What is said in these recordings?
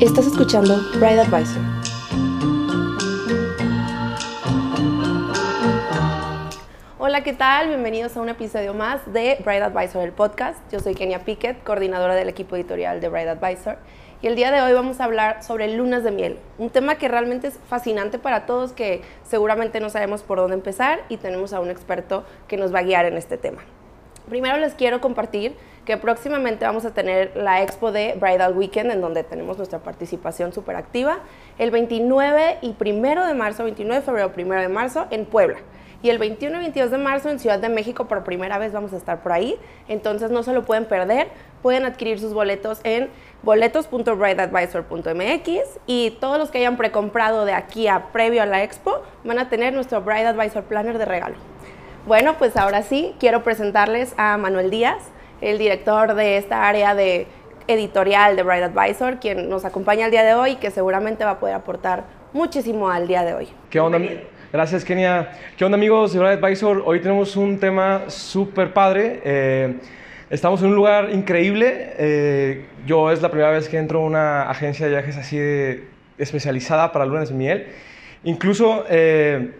Estás escuchando Bride Advisor. Hola, ¿qué tal? Bienvenidos a un episodio más de Bride Advisor, el podcast. Yo soy Kenia Pickett, coordinadora del equipo editorial de Bride Advisor. Y el día de hoy vamos a hablar sobre lunas de miel, un tema que realmente es fascinante para todos, que seguramente no sabemos por dónde empezar y tenemos a un experto que nos va a guiar en este tema. Primero les quiero compartir que próximamente vamos a tener la expo de Bridal Weekend, en donde tenemos nuestra participación súper activa, el 29 y 1 de marzo, 29 de febrero, 1 de marzo, en Puebla. Y el 21 y 22 de marzo en Ciudad de México por primera vez vamos a estar por ahí. Entonces no se lo pueden perder. Pueden adquirir sus boletos en boletos.brideadvisor.mx y todos los que hayan precomprado de aquí a previo a la expo van a tener nuestro Bride Advisor Planner de regalo. Bueno, pues ahora sí, quiero presentarles a Manuel Díaz, el director de esta área de editorial de Bride Advisor, quien nos acompaña el día de hoy y que seguramente va a poder aportar muchísimo al día de hoy. ¿Qué onda? Gracias, Kenia. ¿Qué onda, amigos de Bride Advisor? Hoy tenemos un tema súper padre. Eh, estamos en un lugar increíble. Eh, yo es la primera vez que entro a una agencia de viajes así de, especializada para lunes de miel. Incluso... Eh,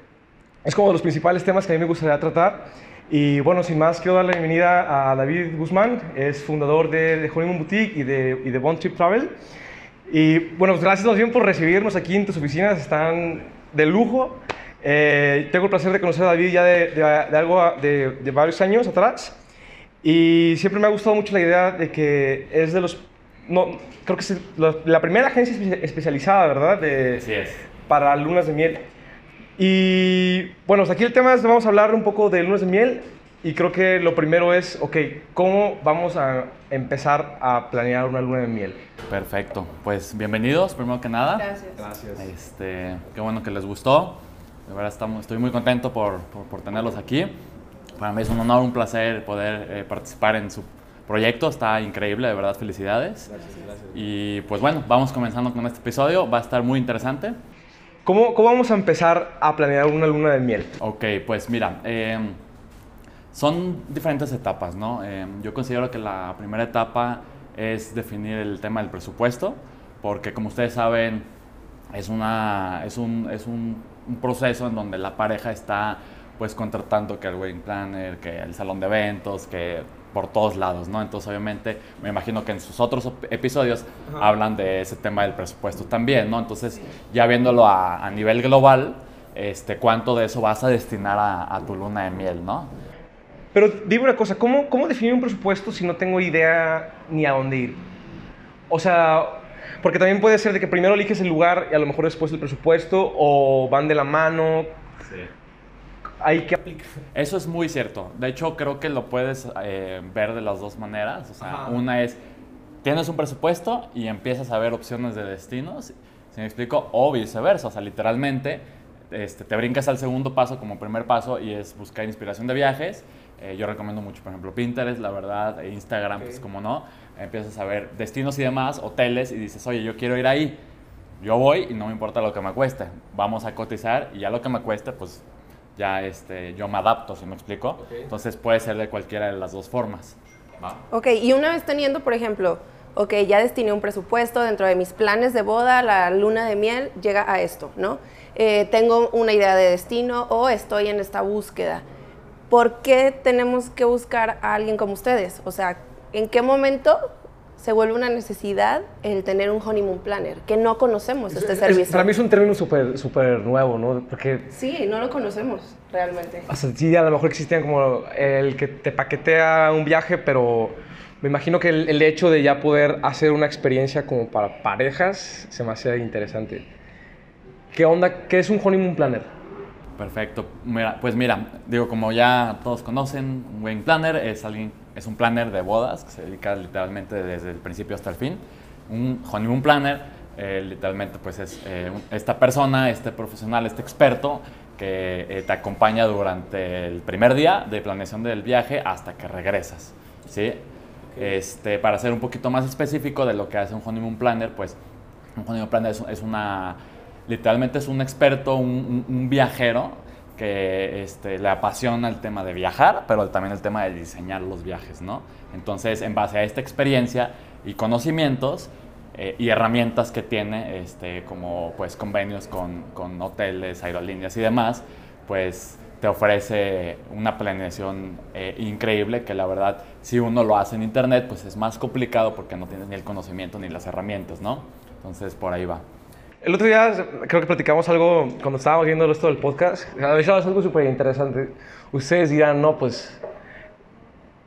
es como los principales temas que a mí me gustaría tratar. Y bueno, sin más, quiero dar la bienvenida a David Guzmán, es fundador de, de Honeymoon Boutique y de, y de Bond Trip Travel. Y bueno, pues gracias más bien por recibirnos aquí en tus oficinas, están de lujo. Eh, tengo el placer de conocer a David ya de, de algo de, de, varios años atrás. Y siempre me ha gustado mucho la idea de que es de los... No, creo que es la, la primera agencia especializada, ¿verdad? De, Así es. Para lunas de miel. Y bueno, aquí el tema es, vamos a hablar un poco de lunes de miel y creo que lo primero es, ok, ¿cómo vamos a empezar a planear una luna de miel? Perfecto, pues bienvenidos, primero que nada. Gracias. Gracias. Este, qué bueno que les gustó. De verdad estamos, estoy muy contento por, por, por tenerlos aquí. Para mí es un honor, un placer poder eh, participar en su proyecto. Está increíble, de verdad, felicidades. Gracias, gracias. Y pues bueno, vamos comenzando con este episodio. Va a estar muy interesante. ¿Cómo, ¿Cómo, vamos a empezar a planear una luna de miel? Ok, pues mira, eh, son diferentes etapas, ¿no? Eh, yo considero que la primera etapa es definir el tema del presupuesto, porque como ustedes saben, es, una, es, un, es un, un proceso en donde la pareja está pues contratando que el wedding planner, que el salón de eventos, que por todos lados, ¿no? Entonces, obviamente, me imagino que en sus otros episodios Ajá. hablan de ese tema del presupuesto también, ¿no? Entonces, ya viéndolo a, a, nivel global, este, ¿cuánto de eso vas a destinar a, a, tu luna de miel, no? Pero dime una cosa, ¿cómo, ¿cómo definir un presupuesto si no tengo idea ni a dónde ir? O sea, porque también puede ser de que primero eliges el lugar y a lo mejor después el presupuesto, o van de la mano. Hay que aplicar. Eso es muy cierto. De hecho, creo que lo puedes eh, ver de las dos maneras. O sea, Ajá. una es, tienes un presupuesto y empiezas a ver opciones de destinos, ¿se me explico? O viceversa, o sea, literalmente este, te brincas al segundo paso como primer paso y es buscar inspiración de viajes. Eh, yo recomiendo mucho, por ejemplo, Pinterest, la verdad, e Instagram, okay. pues como no, empiezas a ver destinos y demás, hoteles, y dices, oye, yo quiero ir ahí. Yo voy y no me importa lo que me cueste. Vamos a cotizar y ya lo que me cueste, pues ya este, yo me adapto, si me explico? Okay. Entonces puede ser de cualquiera de las dos formas. ¿Va? Ok, y una vez teniendo, por ejemplo, ok, ya destiné un presupuesto dentro de mis planes de boda, la luna de miel llega a esto, ¿no? Eh, tengo una idea de destino o estoy en esta búsqueda. ¿Por qué tenemos que buscar a alguien como ustedes? O sea, ¿en qué momento se vuelve una necesidad el tener un honeymoon planner, que no conocemos este es, servicio. Es, para mí es un término súper super nuevo, ¿no? Porque... Sí, no lo conocemos realmente. O sea, sí, a lo mejor existían como el que te paquetea un viaje, pero me imagino que el, el hecho de ya poder hacer una experiencia como para parejas se me hace interesante. ¿Qué onda? ¿Qué es un honeymoon planner? Perfecto. Mira, pues mira, digo, como ya todos conocen, un wedding planner es alguien es un planner de bodas que se dedica literalmente desde el principio hasta el fin. Un honeymoon planner, eh, literalmente, pues es eh, esta persona, este profesional, este experto que eh, te acompaña durante el primer día de planeación del viaje hasta que regresas. ¿sí? Este, para ser un poquito más específico de lo que hace un honeymoon planner, pues un honeymoon planner es, es una, literalmente es un experto, un, un, un viajero que este, le apasiona el tema de viajar, pero también el tema de diseñar los viajes, ¿no? Entonces, en base a esta experiencia y conocimientos, eh, y herramientas que tiene, este, como pues convenios con, con hoteles, aerolíneas y demás, pues te ofrece una planeación eh, increíble que la verdad si uno lo hace en internet pues es más complicado porque no tienes ni el conocimiento ni las herramientas, ¿no? Entonces por ahí va. El otro día creo que platicamos algo cuando estábamos viendo esto del podcast. Es algo súper interesante. Ustedes dirán, no, pues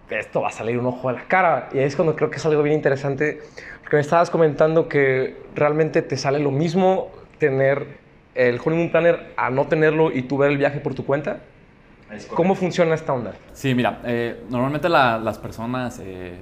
esto va a salir un ojo a la cara. Y ahí es cuando creo que es algo bien interesante. Porque me estabas comentando que realmente te sale lo mismo tener el honeymoon planner a no tenerlo y tú ver el viaje por tu cuenta. ¿Cómo funciona esta onda? Sí, mira, eh, normalmente las personas eh,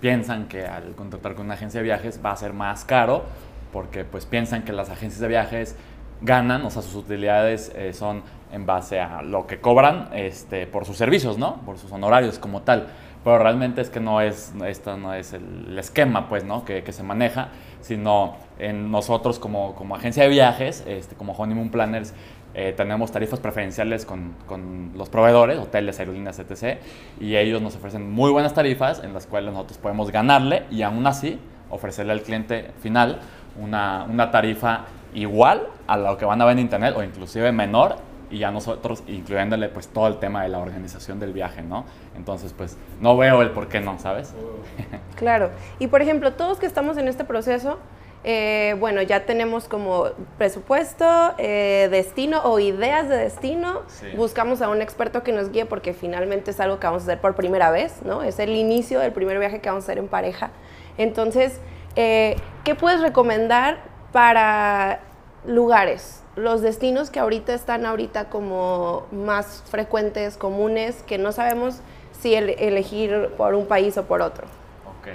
piensan que al contratar con una agencia de viajes va a ser más caro porque pues piensan que las agencias de viajes ganan, o sea, sus utilidades eh, son en base a lo que cobran este, por sus servicios, ¿no? Por sus honorarios como tal. Pero realmente es que no es, esto no es el, esquema, pues, ¿no? Que, que, se maneja, sino en nosotros como, como agencia de viajes, este, como Honeymoon Planners, eh, tenemos tarifas preferenciales con, con, los proveedores, hoteles, aerolíneas, etc. Y ellos nos ofrecen muy buenas tarifas en las cuales nosotros podemos ganarle y aún así ofrecerle al cliente final una, una tarifa igual a lo que van a ver en internet o inclusive menor y ya nosotros incluyéndole pues todo el tema de la organización del viaje, ¿no? Entonces pues no veo el por qué no, ¿sabes? Claro. Y por ejemplo, todos que estamos en este proceso, eh, bueno, ya tenemos como presupuesto, eh, destino o ideas de destino. Buscamos a un experto que nos guíe porque finalmente es algo que vamos a hacer por primera vez, ¿no? Es el inicio del primer viaje que vamos a hacer en pareja. Entonces, eh, ¿qué puedes recomendar para lugares? Los destinos que ahorita están ahorita como más frecuentes, comunes, que no sabemos si elegir por un país o por otro. Ok.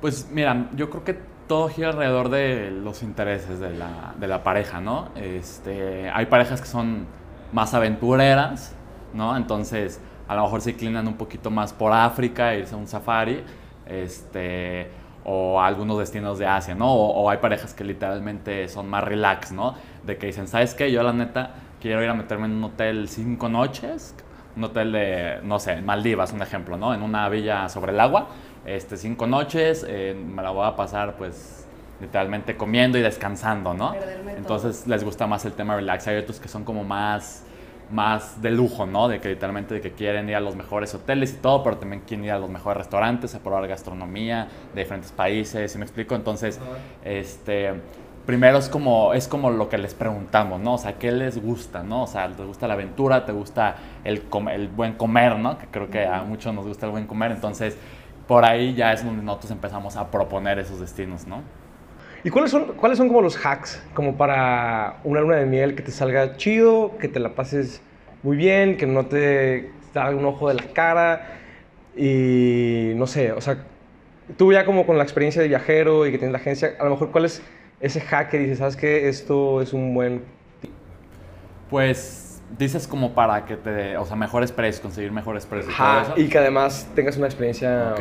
Pues mira, yo creo que todo gira alrededor de los intereses de la, de la, pareja, ¿no? Este, hay parejas que son más aventureras, ¿no? Entonces, a lo mejor se inclinan un poquito más por África, irse a un safari, este, o a algunos destinos de Asia, ¿no? O, hay parejas que literalmente son más relax, ¿no? De que dicen, ¿sabes qué? Yo la neta quiero ir a meterme en un hotel cinco noches, un hotel de, no sé, Maldivas, un ejemplo, ¿no? En una villa sobre el agua este, cinco noches, eh, me la voy a pasar pues literalmente comiendo y descansando, ¿no? Entonces les gusta más el tema relax. Hay otros que son como más, más de lujo, ¿no? De que literalmente de que quieren ir a los mejores hoteles y todo, pero también quieren ir a los mejores restaurantes, a probar gastronomía de diferentes países, ¿sí me explico? Entonces, este primero es como, es como lo que les preguntamos, ¿no? O sea, ¿qué les gusta, no? O sea, ¿te gusta la aventura? ¿Te gusta el, el buen comer, no? Que creo que a muchos nos gusta el buen comer. Entonces, por ahí ya es donde nosotros empezamos a proponer esos destinos, ¿no? ¿Y cuáles son, cuáles son como los hacks como para una luna de miel que te salga chido, que te la pases muy bien, que no te salga un ojo de la cara y no sé, o sea, tú ya como con la experiencia de viajero y que tienes la agencia, a lo mejor cuál es ese hack que dices, sabes que esto es un buen... Pues dices como para que te, o sea, mejores precios, conseguir mejores precios. y que además tengas una experiencia. Ok.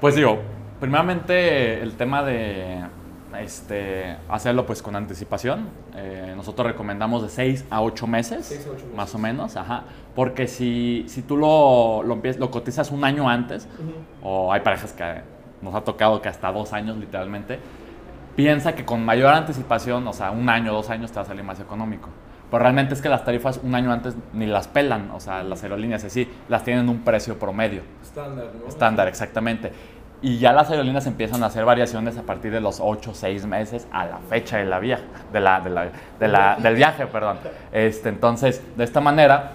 Pues digo, primeramente el tema de este, hacerlo pues con anticipación. Eh, nosotros recomendamos de 6 a 8 meses, más o menos, ajá. Porque si, si tú lo, lo, lo cotizas un año antes, o hay parejas que nos ha tocado que hasta dos años literalmente, piensa que con mayor anticipación, o sea, un año, dos años te va a salir más económico. Pero realmente es que las tarifas un año antes ni las pelan, o sea, las aerolíneas así, las tienen un precio promedio. Estándar, ¿no? Estándar, exactamente. Y ya las aerolíneas empiezan a hacer variaciones a partir de los 8 o 6 meses a la fecha de la vía, de la, de la, de la, del viaje. Perdón. Este, entonces, de esta manera,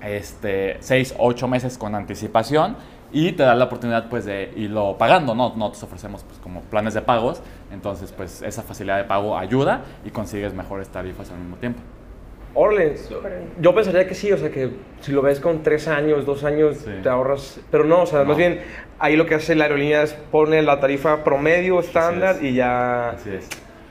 este, 6, 8 meses con anticipación y te da la oportunidad pues de irlo pagando, ¿no? Nosotros ofrecemos pues como planes de pagos, entonces pues esa facilidad de pago ayuda y consigues mejores tarifas al mismo tiempo. Orleans, yo pensaría que sí, o sea, que si lo ves con tres años, dos años, te ahorras, pero no, o sea, más bien ahí lo que hace la aerolínea es pone la tarifa promedio, estándar y ya... Así es.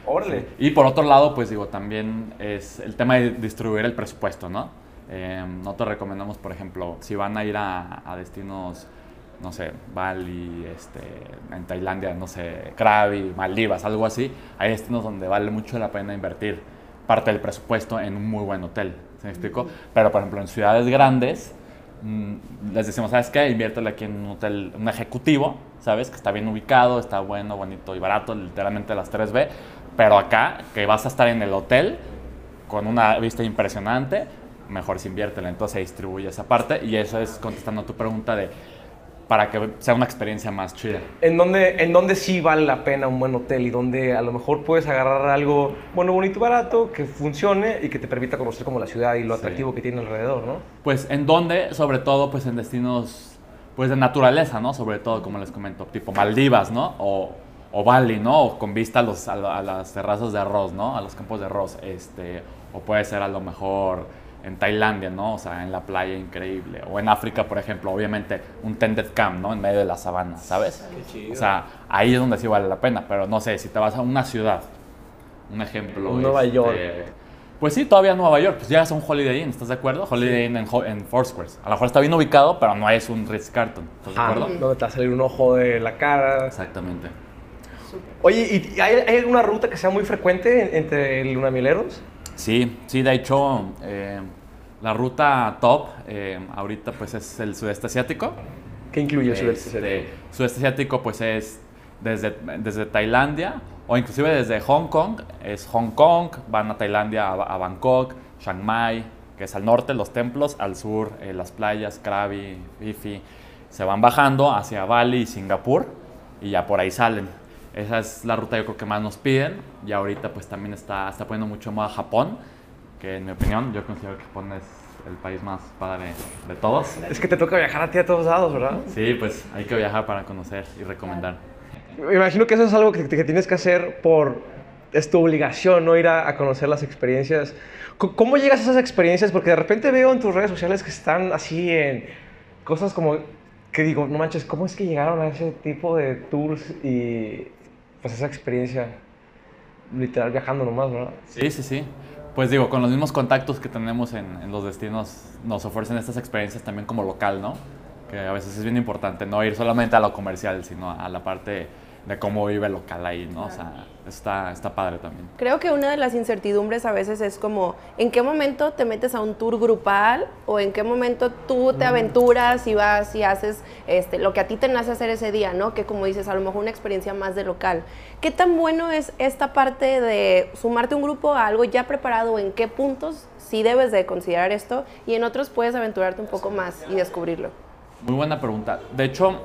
Órale. Y por otro lado, pues digo, también es el tema de distribuir el presupuesto, ¿no? Eh, nosotros recomendamos, por ejemplo, si van a ir a, a destinos, no sé, Bali, este, en Tailandia, no sé, Krabi, Maldivas, algo así, hay destinos donde vale mucho la pena invertir parte del presupuesto en un muy buen hotel. ¿Se me explicó? Pero, por ejemplo, en ciudades grandes, mm, les decimos, ¿sabes qué? Inviértelo aquí en un hotel, un ejecutivo, ¿sabes? Que está bien ubicado, está bueno, bonito y barato, literalmente las 3B. Pero acá, que vas a estar en el hotel con una vista impresionante, mejor se inviértela. Entonces se distribuye esa parte y eso es contestando a tu pregunta de para que sea una experiencia más chida. ¿En dónde, ¿En dónde sí vale la pena un buen hotel y donde a lo mejor puedes agarrar algo bueno, bonito y barato, que funcione y que te permita conocer como la ciudad y lo Sí. atractivo que tiene alrededor, ¿no? Pues en donde, sobre todo, pues en destinos pues de naturaleza, ¿no? Sobre todo, como les comento, tipo Maldivas, ¿no? O, o Bali, ¿no? O con vista a, los, a, a las terrazas de arroz, ¿no? A los campos de arroz, este, o puede ser a lo mejor en Tailandia, ¿no? O sea, en la playa increíble. O en África, por ejemplo, obviamente un tented camp, ¿no? En medio de la sabana, ¿sabes? O sea, ahí es donde sí vale la pena, pero no sé, si te vas a una ciudad, un ejemplo. Nueva este, York. Pues sí, todavía Nueva York. Pues llegas a un Holiday Inn, ¿estás de acuerdo? Holiday Inn en, en Foursquare. A lo mejor está bien ubicado, pero no es un Ritz-Carlton. ¿Estás de Ah, acuerdo? donde te va a salir un ojo de la cara. Exactamente. Oye, ¿y hay, hay alguna ruta que sea muy frecuente en- entre lunamieleros? Sí, sí, de hecho, eh, la ruta top eh, ahorita pues es el sudeste asiático. ¿Qué incluye el Este, sudeste? sudeste asiático pues es desde, desde Tailandia o inclusive desde Hong Kong. Es Hong Kong, van a Tailandia, a, a Bangkok, Chiang Mai, que es al norte los templos, al sur eh, las playas, Krabi, Fifi. Se van bajando hacia Bali y Singapur y ya por ahí salen. Esa es la ruta yo creo que más nos piden y ahorita pues también está, está poniendo mucho más Japón, que en mi opinión yo considero que Japón es el país más padre de todos. Es que te toca viajar a ti a todos lados, ¿verdad? Sí, pues hay que viajar para conocer y recomendar. Me imagino que eso es algo que, que tienes que hacer por... Es tu obligación, ¿no? Ir a, a conocer las experiencias. ¿Cómo llegas a esas experiencias? Porque de repente veo en tus redes sociales que están así en cosas como... Que digo, no manches, ¿cómo es que llegaron a ese tipo de tours y pues esa experiencia literal viajando nomás, ¿verdad? Sí, sí, sí. Pues digo, con los mismos contactos que tenemos en, los destinos, nos ofrecen estas experiencias también como local, ¿no? Que a veces es bien importante no ir solamente a lo comercial, sino a la parte de cómo vive el local ahí, ¿no? O sea, está, está padre también. Creo que una de las incertidumbres a veces es como, ¿en qué momento te metes a un tour grupal o en qué momento tú te aventuras y vas y haces este, lo que a ti te nace hacer ese día, ¿no? Que como dices, a lo mejor una experiencia más de local. ¿Qué tan bueno es esta parte de sumarte a un grupo a algo ya preparado? ¿En qué puntos sí debes de considerar esto? Y en otros puedes aventurarte un poco más y descubrirlo. Muy buena pregunta. De hecho,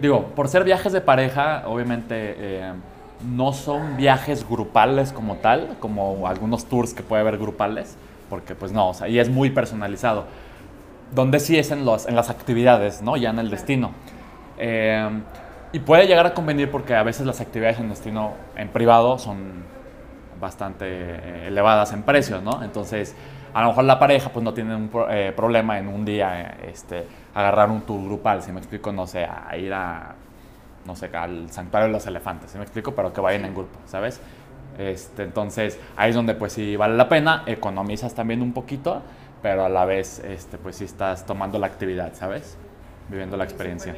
digo, por ser viajes de pareja, obviamente eh, no son viajes grupales como tal, como algunos tours que puede haber grupales, porque pues no, o sea, y es muy personalizado. Donde sí es en, los, en las actividades, ¿no? Ya en el destino. Eh, y puede llegar a convenir porque a veces las actividades en destino en privado son bastante eh, elevadas en precios, ¿no? Entonces, a lo mejor la pareja pues no tiene un pro- problema en un día este, agarrar un tour grupal, si me explico, no sé, a ir a, no sé, al santuario de los elefantes, si me explico, pero que vayan en grupo, ¿sabes? Este, entonces, ahí es donde pues sí vale la pena, economizas también un poquito, pero a la vez este, pues sí estás tomando la actividad, ¿sabes? Viviendo la experiencia.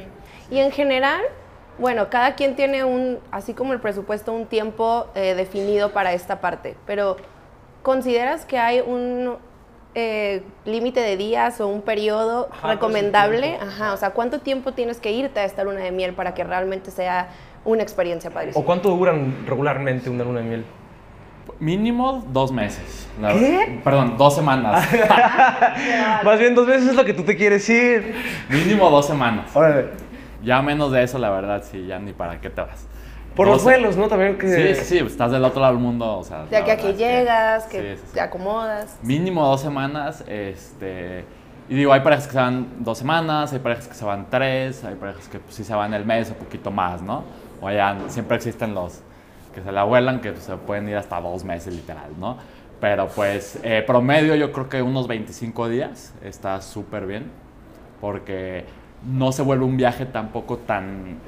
Y en general, bueno, cada quien tiene un, así como el presupuesto, un tiempo eh, definido para esta parte, pero ¿consideras que hay un eh, límite de días o un periodo Ajá, recomendable? Ajá, o sea, ¿cuánto tiempo tienes que irte a esta luna de miel para que realmente sea una experiencia ¿O padrísima? cuánto duran regularmente una luna de miel? Mínimo dos meses. la ¿Qué? verdad. Perdón, dos semanas. Más bien dos veces es lo que tú te quieres ir. Mínimo dos semanas. Órale. Ya menos de eso, la verdad, sí, ya ni para qué te vas. Por los vuelos, ¿no? También que... Sí, sí, sí, estás del otro lado del mundo, o sea... De aquí a que llegas, que sí, sí, sí. te acomodas. Mínimo dos semanas, este... Y digo, hay parejas que se van dos semanas, hay parejas que se van tres, hay parejas que pues, sí se van el mes o poquito más, ¿no? O allá siempre existen los que se la vuelan, que pues, se pueden ir hasta dos meses literal, ¿no? Pero pues eh, promedio yo creo que unos 25 días está súper bien, porque no se vuelve un viaje tampoco tan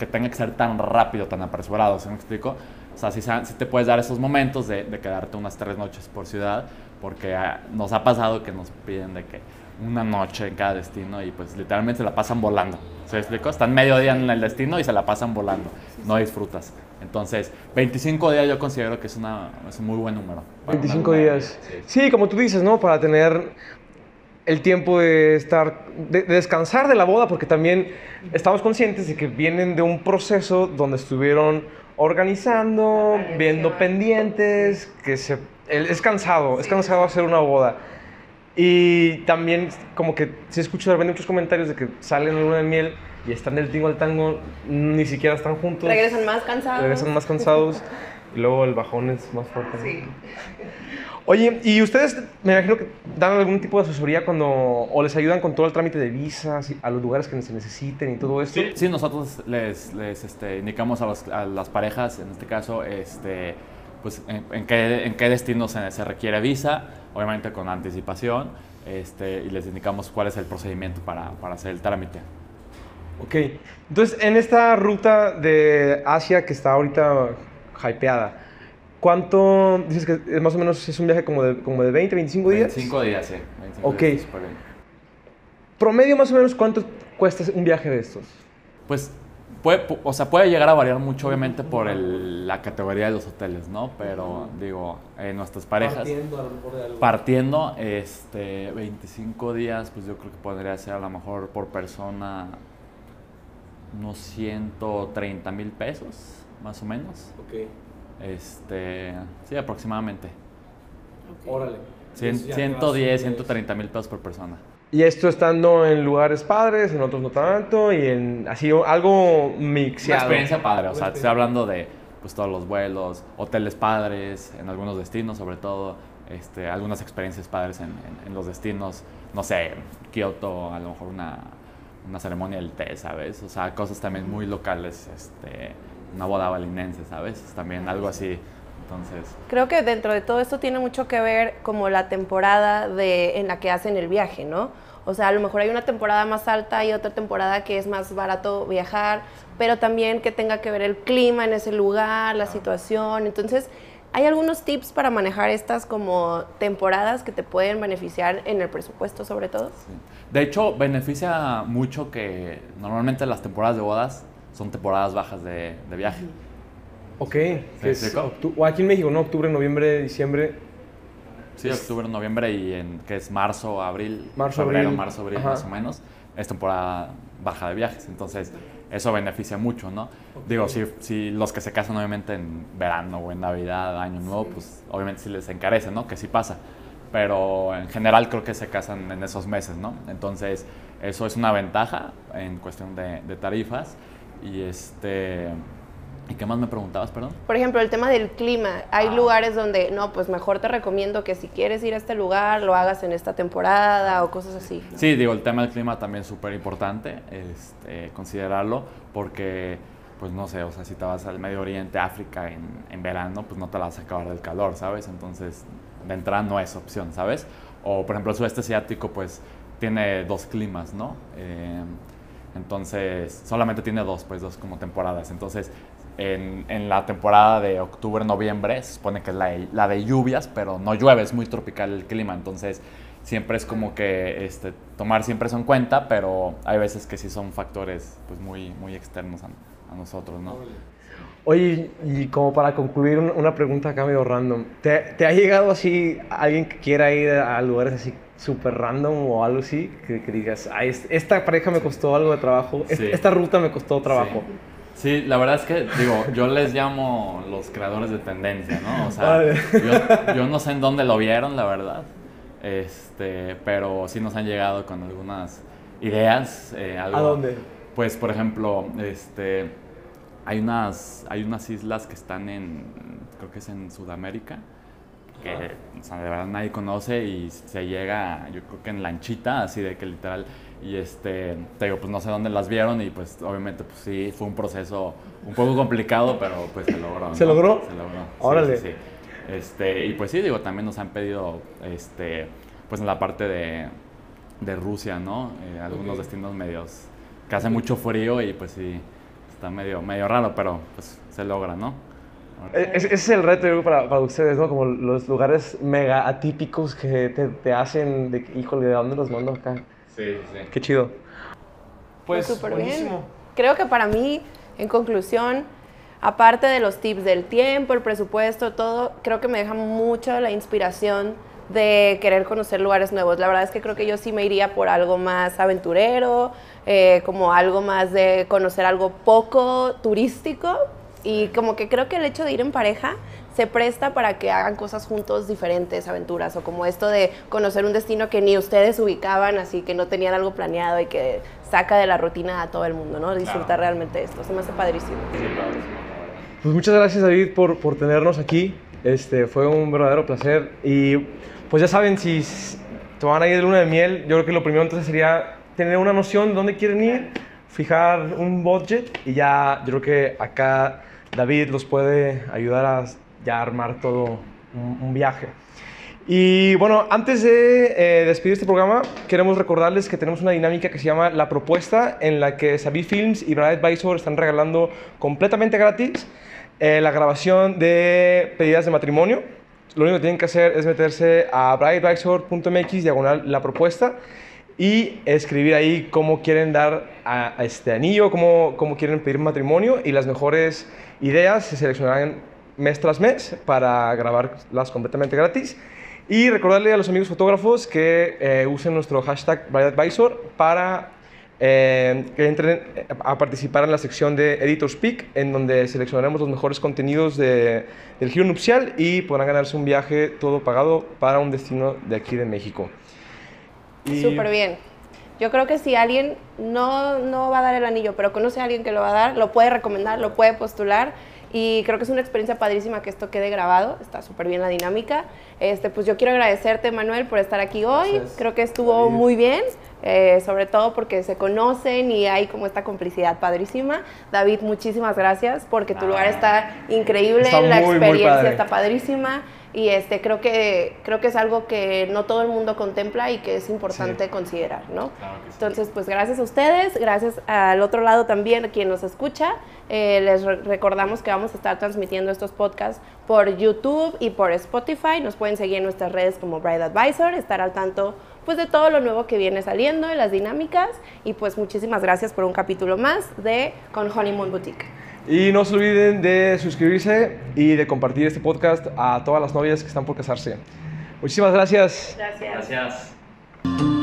que tenga que ser tan rápido, tan apresurado, ¿se me explico? O sea, sí, sí te puedes dar esos momentos de, de quedarte unas tres noches por ciudad, porque ah, nos ha pasado que nos piden de que una noche en cada destino y pues literalmente se la pasan volando, ¿se me explico? Están medio día en el destino y se la pasan volando, no disfrutas. Entonces, 25 días yo considero que es, una, es un muy buen número. para una 25 luna de días. sí. Sí, como tú dices, ¿no? Para tener el tiempo de estar, de, de descansar de la boda, porque también estamos conscientes de que vienen de un proceso donde estuvieron organizando, viendo pendientes, que se, es cansado, es cansado hacer una boda. Y también como que sí escucho de repente muchos comentarios de que salen en luna de miel y están del tingo al tango, ni siquiera están juntos. Regresan más cansados. Regresan más cansados y luego el bajón es más fuerte. ¿no? Sí. Oye, ¿y ustedes me imagino que dan algún tipo de asesoría cuando o les ayudan con todo el trámite de visas y a los lugares que se necesiten y todo esto? Sí, nosotros les, les, este, indicamos a, los- a las parejas, en este caso, este, pues, en, en qué, en qué destino se, se requiere visa, obviamente con anticipación, este, y les indicamos cuál es el procedimiento para, para hacer el trámite. Ok, entonces en esta ruta de Asia que está ahorita hypeada, ¿cuánto dices que es más o menos es un viaje como de, como de 20, 25 días? 25 días, sí. 25 Ok. días. Promedio más o menos cuánto cuesta un viaje de estos? Pues, puede, pu- o sea, puede llegar a variar mucho, obviamente, por el- la categoría de los hoteles, ¿no? Pero, digo, eh, nuestras parejas... Partiendo, este, 25 días, pues yo creo que podría ser a lo mejor por persona unos 130 mil pesos, más o menos. Ok, Este, sí, aproximadamente. órale. Cien- 110, 130 mil pesos por persona. Y esto estando en lugares padres, en otros no tanto, y en así algo Una mixeado. experiencia padre, o sea, te estoy hablando de pues todos los vuelos, hoteles padres, en algunos destinos sobre todo, este, algunas experiencias padres en, en- en los destinos, no sé, Kioto, a lo mejor una, una ceremonia del té, ¿sabes? O sea, cosas también muy locales, este, una boda balinense, ¿sabes? También algo así, entonces... Creo que dentro de todo esto tiene mucho que ver como la temporada de, en la que hacen el viaje, ¿no? O sea, a lo mejor hay una temporada más alta y otra temporada que es más barato viajar, pero también que tenga que ver el clima en ese lugar, la situación. Entonces, hay algunos tips para manejar estas como temporadas que te pueden beneficiar en el presupuesto sobre todo. Sí. De hecho, beneficia mucho que normalmente las temporadas de bodas son temporadas bajas de, de viaje. Ok, que ¿Me es o aquí en México, ¿no? Octubre, noviembre, diciembre. Sí, octubre, noviembre y en que es marzo, abril, Marzo, febrero, abril. marzo, abril Ajá. más o menos, es temporada baja de viajes. Entonces, eso beneficia mucho, ¿no? Digo, si, si los que se casan obviamente en verano o en Navidad, Año Nuevo, pues obviamente sí les encarece, ¿no? Que sí pasa. Pero en general creo que se casan en esos meses, ¿no? Entonces, eso es una ventaja en cuestión de, de tarifas. Y este... ¿Y qué más me preguntabas, perdón? Por ejemplo, el tema del clima. Hay Ah. lugares donde, no, pues mejor te recomiendo que si quieres ir a este lugar, lo hagas en esta temporada o cosas así. ¿no? Sí, digo, el tema del clima también es súper importante este, considerarlo porque, pues no sé, o sea, si te vas al Medio Oriente, África en, en verano, pues no te la vas a acabar del calor, ¿sabes? Entonces, de entrada no es opción, ¿sabes? O, por ejemplo, el sudeste asiático, pues tiene dos climas, ¿no? Eh, entonces, solamente tiene dos, pues dos como temporadas. Entonces, en, la temporada de octubre, noviembre, se supone que es la, de lluvias, pero no llueve, es muy tropical el clima. Entonces, siempre es como que este, tomar siempre eso en cuenta, pero hay veces que sí son factores pues muy, muy externos a, nosotros, ¿no? Oye, y como para concluir, un- una pregunta acá medio random. ¿Te, te ha llegado así alguien que quiera ir a lugares así súper random o algo así? Que, que digas, "Ay, es- esta pareja me costó algo de trabajo, Sí. esta ruta me costó trabajo. Sí. Sí, la verdad es que, digo, yo les llamo los creadores de tendencia, ¿no? O sea, Vale. yo, yo no sé en dónde lo vieron, la verdad, este, pero sí nos han llegado con algunas ideas. eh, algo- ¿A dónde? Pues, por ejemplo, este, hay, unas, hay unas islas que están en, creo que es en Sudamérica, que o sea, de verdad nadie conoce y se llega, yo creo que en lanchita, así de que literal, y este, te digo, pues no sé dónde las vieron y pues obviamente pues sí, fue un proceso un poco complicado, pero pues se logró. ¿Se ¿no? logró? Se logró. Órale. sí, sí. Este, y pues sí, digo, también nos han pedido, este, pues en la parte de, de Rusia, ¿no? Eh, algunos destinos medios, que hace mucho frío y pues sí, está medio, medio raro, pero pues se logra, ¿no? E- Ese ese es el reto para, para ustedes, ¿no? Como los lugares mega atípicos que te, te hacen de, híjole, ¿de dónde los mando acá? Sí, sí. Qué chido. Pues súper bien. Creo que para mí, en conclusión, aparte de los tips del tiempo, el presupuesto, todo, creo que me deja mucho la inspiración de querer conocer lugares nuevos. La verdad es que creo que yo sí me iría por algo más aventurero, eh, como algo más de conocer algo poco turístico y como que creo que el hecho de ir en pareja se presta para que hagan cosas juntos diferentes, aventuras, o como esto de conocer un destino que ni ustedes ubicaban, así que no tenían algo planeado y que saca de la rutina a todo el mundo, ¿no? Disfrutar realmente esto, se me hace padrísimo. Pues muchas gracias David por, por tenernos aquí, este, fue un verdadero placer. Y pues ya saben, si te van a ir de luna de miel, yo creo que lo primero entonces sería tener una noción de dónde quieren ir, fijar un budget y ya yo creo que acá David los puede ayudar a ya armar todo un, viaje. Y bueno, antes de eh, despedir este programa, queremos recordarles que tenemos una dinámica que se llama La Propuesta, en la que Sabi Films y Brad Advisor están regalando completamente gratis eh, la grabación de pedidas de matrimonio. Lo único que tienen que hacer es meterse a bradadvisor.mx, diagonal la propuesta, y escribir ahí cómo quieren dar a, este anillo, cómo, cómo quieren pedir matrimonio, y las mejores ideas se seleccionarán mes tras mes para grabarlas completamente gratis. Y recordarle a los amigos fotógrafos que eh, usen nuestro hashtag BrideAdvisor para eh, que entren a participar en la sección de Editors Peak, en donde seleccionaremos los mejores contenidos de, del giro nupcial y podrán ganarse un viaje todo pagado para un destino de aquí de México. Súper bien. Yo creo que si alguien no, no va a dar el anillo, pero conoce a alguien que lo va a dar, lo puede recomendar, lo puede postular y creo que es una experiencia padrísima que esto quede grabado, está súper bien la dinámica. Este, pues yo quiero agradecerte, Manuel, por estar aquí hoy. Creo que estuvo muy bien, eh, sobre todo porque se conocen y hay como esta complicidad padrísima. David, muchísimas gracias porque tu lugar está increíble, la experiencia está padrísima y este creo que creo que es algo que no todo el mundo contempla y que es importante considerar no entonces pues gracias a ustedes gracias al otro lado también a quien nos escucha eh, les recordamos que vamos a estar transmitiendo estos podcasts por YouTube y por Spotify. Nos pueden seguir en nuestras redes como Bride Advisor estar al tanto pues de todo lo nuevo que viene saliendo de las dinámicas. Y pues muchísimas gracias por un capítulo más de con Honeymoon Boutique y no se olviden de suscribirse y de compartir este podcast a todas las novias que están por casarse. Muchísimas gracias. Gracias. Gracias.